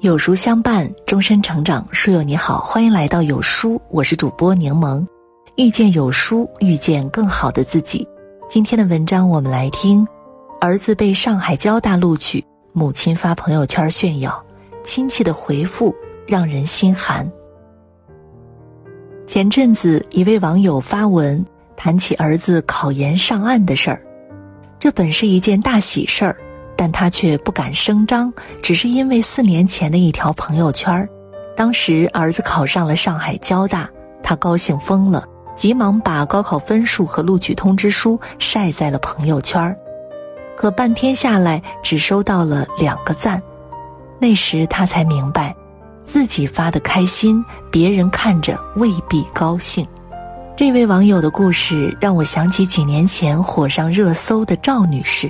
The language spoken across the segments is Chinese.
有书相伴，终身成长。书友你好，欢迎来到有书，我是主播柠檬。遇见有书，遇见更好的自己。今天的文章我们来听：儿子被上海交大录取，母亲发朋友圈炫耀，亲戚的回复让人心寒。前阵子，一位网友发文谈起儿子考研上岸的事儿，这本是一件大喜事儿。但他却不敢声张，只是因为四年前的一条朋友圈当时儿子考上了上海交大，他高兴疯了，急忙把高考分数和录取通知书晒在了朋友圈可半天下来，只收到了两个赞。那时他才明白，自己发的开心，别人看着未必高兴。这位网友的故事让我想起几年前火上热搜的赵女士。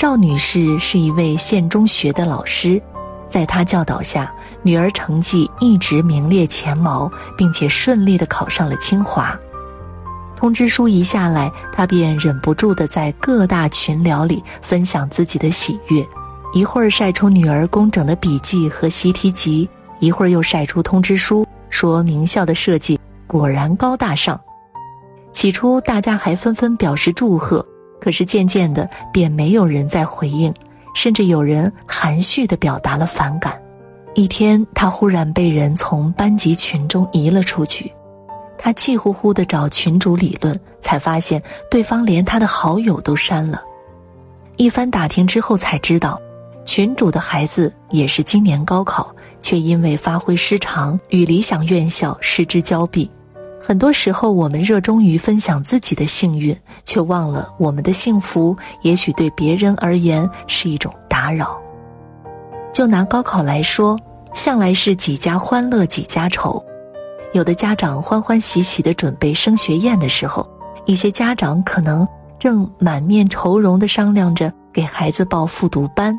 赵女士是一位县中学的老师，在她教导下，女儿成绩一直名列前茅，并且顺利的考上了清华。通知书一下来，她便忍不住的在各大群聊里分享自己的喜悦，一会儿晒出女儿工整的笔记和习题集，一会儿又晒出通知书，说名校的设计果然高大上。起初，大家还纷纷表示祝贺。可是渐渐的，便没有人再回应，甚至有人含蓄地表达了反感。一天，他忽然被人从班级群中移了出去，他气呼呼地找群主理论，才发现对方连他的好友都删了。一番打听之后，才知道，群主的孩子也是今年高考，却因为发挥失常，与理想院校失之交臂。很多时候，我们热衷于分享自己的幸运，却忘了我们的幸福也许对别人而言是一种打扰。就拿高考来说，向来是几家欢乐几家愁。有的家长欢欢喜喜地准备升学宴的时候，一些家长可能正满面愁容地商量着给孩子报复读班。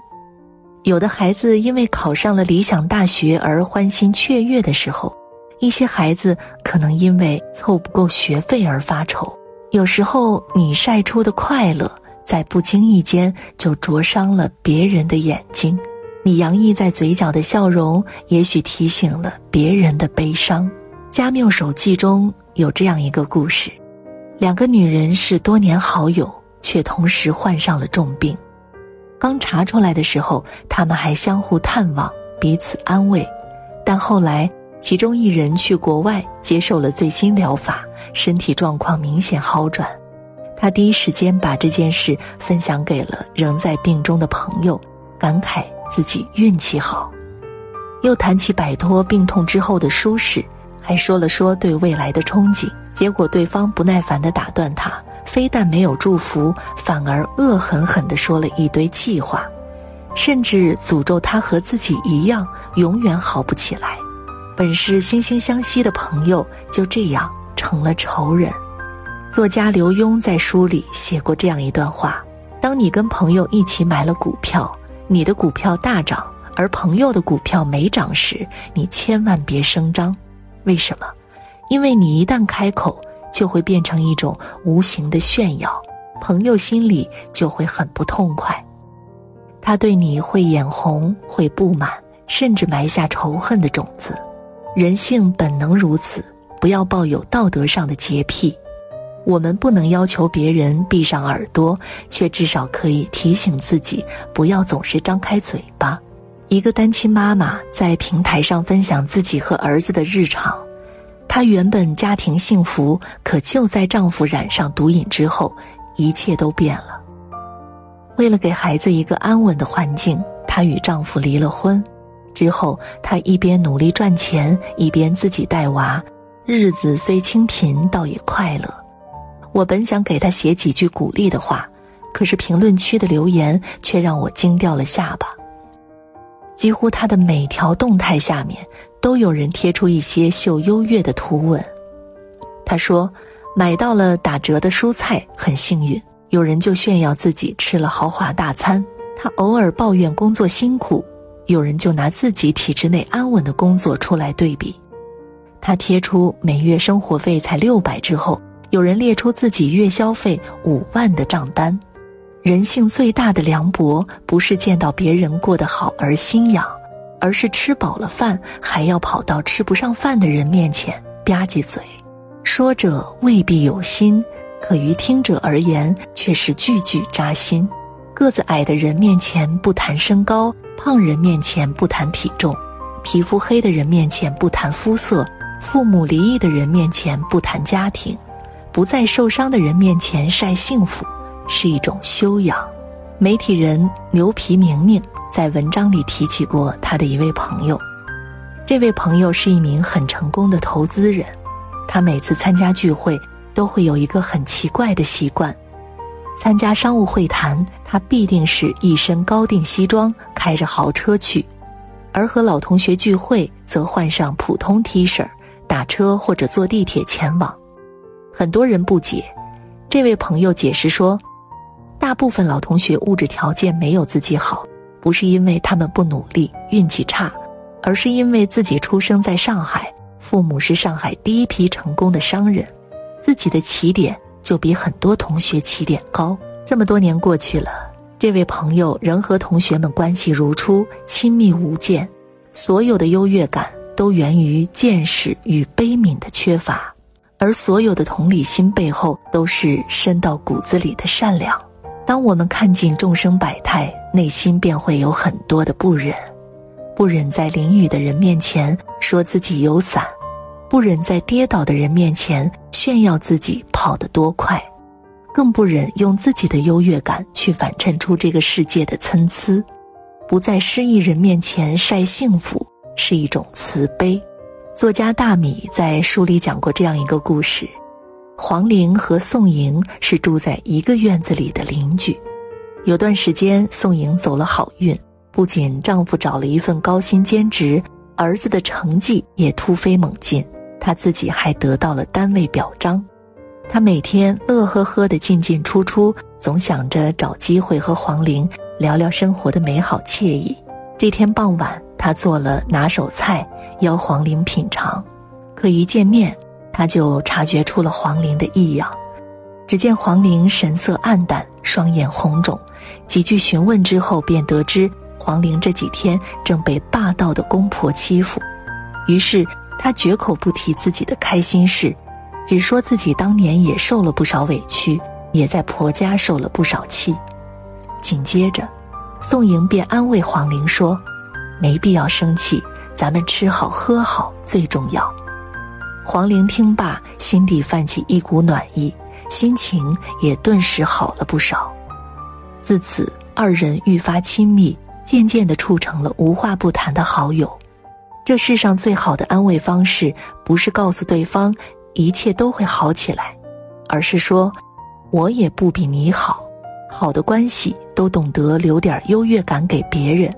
有的孩子因为考上了理想大学而欢欣雀跃的时候。一些孩子可能因为凑不够学费而发愁，有时候你晒出的快乐，在不经意间就灼伤了别人的眼睛。你洋溢在嘴角的笑容，也许提醒了别人的悲伤。《加缪手记》中有这样一个故事：两个女人是多年好友，却同时患上了重病。刚查出来的时候，她们还相互探望，彼此安慰，但后来。其中一人去国外接受了最新疗法，身体状况明显好转。他第一时间把这件事分享给了仍在病中的朋友，感慨自己运气好。又谈起摆脱病痛之后的舒适，还说了说对未来的憧憬。结果对方不耐烦地打断他，非但没有祝福，反而恶狠狠地说了一堆气话，甚至诅咒他和自己一样，永远好不起来。本是惺惺相惜的朋友，就这样成了仇人。作家刘墉在书里写过这样一段话：当你跟朋友一起买了股票，你的股票大涨，而朋友的股票没涨时，你千万别声张。为什么？因为你一旦开口，就会变成一种无形的炫耀，朋友心里就会很不痛快，他对你会眼红，会不满，甚至埋下仇恨的种子。人性本能如此，不要抱有道德上的洁癖。我们不能要求别人闭上耳朵，却至少可以提醒自己不要总是张开嘴巴。一个单亲妈妈在平台上分享自己和儿子的日常，她原本家庭幸福，可就在丈夫染上毒瘾之后，一切都变了。为了给孩子一个安稳的环境，她与丈夫离了婚。之后，他一边努力赚钱，一边自己带娃，日子虽清贫，倒也快乐。我本想给他写几句鼓励的话，可是评论区的留言却让我惊掉了下巴。几乎他的每条动态下面，都有人贴出一些秀优越的图文。他说：“买到了打折的蔬菜，很幸运。”有人就炫耀自己吃了豪华大餐。他偶尔抱怨工作辛苦。有人就拿自己体制内安稳的工作出来对比，他贴出每月生活费才六百之后，有人列出自己月消费五万的账单。人性最大的凉薄，不是见到别人过得好而心痒，而是吃饱了饭还要跑到吃不上饭的人面前吧唧嘴。说者未必有心，可于听者而言却是句句扎心。个子矮的人面前不谈身高，胖人面前不谈体重，皮肤黑的人面前不谈肤色，父母离异的人面前不谈家庭，不再受伤的人面前晒幸福，是一种修养。媒体人牛皮明明在文章里提起过他的一位朋友，这位朋友是一名很成功的投资人，他每次参加聚会都会有一个很奇怪的习惯，参加商务会谈，他必定是一身高定西装，开着豪车去，而和老同学聚会则换上普通 T 恤，打车或者坐地铁前往。很多人不解，这位朋友解释说。大部分老同学物质条件没有自己好，不是因为他们不努力、运气差，而是因为自己出生在上海，父母是上海第一批成功的商人，自己的起点就比很多同学起点高。这么多年过去了，这位朋友仍和同学们关系如初，亲密无间。所有的优越感都源于见识与悲悯的缺乏，而所有的同理心背后都是深到骨子里的善良。当我们看尽众生百态，内心便会有很多的不忍，不忍在淋雨的人面前说自己有伞，不忍在跌倒的人面前炫耀自己跑得多快，更不忍用自己的优越感去反衬出这个世界的参差，不在失意人面前晒幸福是一种慈悲。作家大米在书里讲过这样一个故事。黄玲和宋莹是住在一个院子里的邻居。有段时间，宋莹走了好运，不仅丈夫找了一份高薪兼职，儿子的成绩也突飞猛进，她自己还得到了单位表彰。她每天乐呵呵的进进出出，总想着找机会和黄玲聊聊生活的美好惬意。这天傍晚，她做了拿手菜，邀黄玲品尝，可一见面。他就察觉出了黄玲的异样，只见黄玲神色暗淡，双眼红肿。几句询问之后，便得知黄玲这几天正被霸道的公婆欺负。于是他绝口不提自己的开心事，只说自己当年也受了不少委屈，也在婆家受了不少气。紧接着，宋莹便安慰黄玲说：“没必要生气，咱们吃好喝好最重要。”黄玲听罢，心底泛起一股暖意，心情也顿时好了不少。自此，二人愈发亲密，渐渐地处成了无话不谈的好友。这世上最好的安慰方式，不是告诉对方一切都会好起来，而是说：“我也不比你好。”好的关系都懂得留点优越感给别人，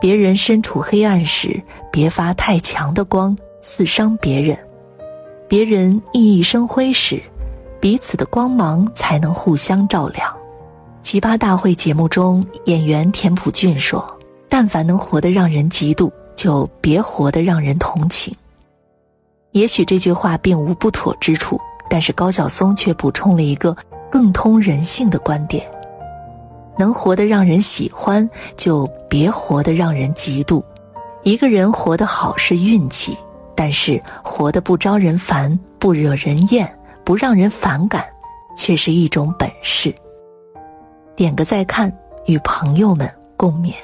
别人身处黑暗时，别发太强的光刺伤别人。别人熠熠生辉时，彼此的光芒才能互相照亮。奇葩大会节目中，演员田朴珺说：“但凡能活得让人嫉妒，就别活得让人同情。”也许这句话并无不妥之处，但是高晓松却补充了一个更通人性的观点：能活得让人喜欢，就别活得让人嫉妒。一个人活得好是运气。但是活得不招人烦、不惹人厌、不让人反感，却是一种本事。点个再看，与朋友们共勉。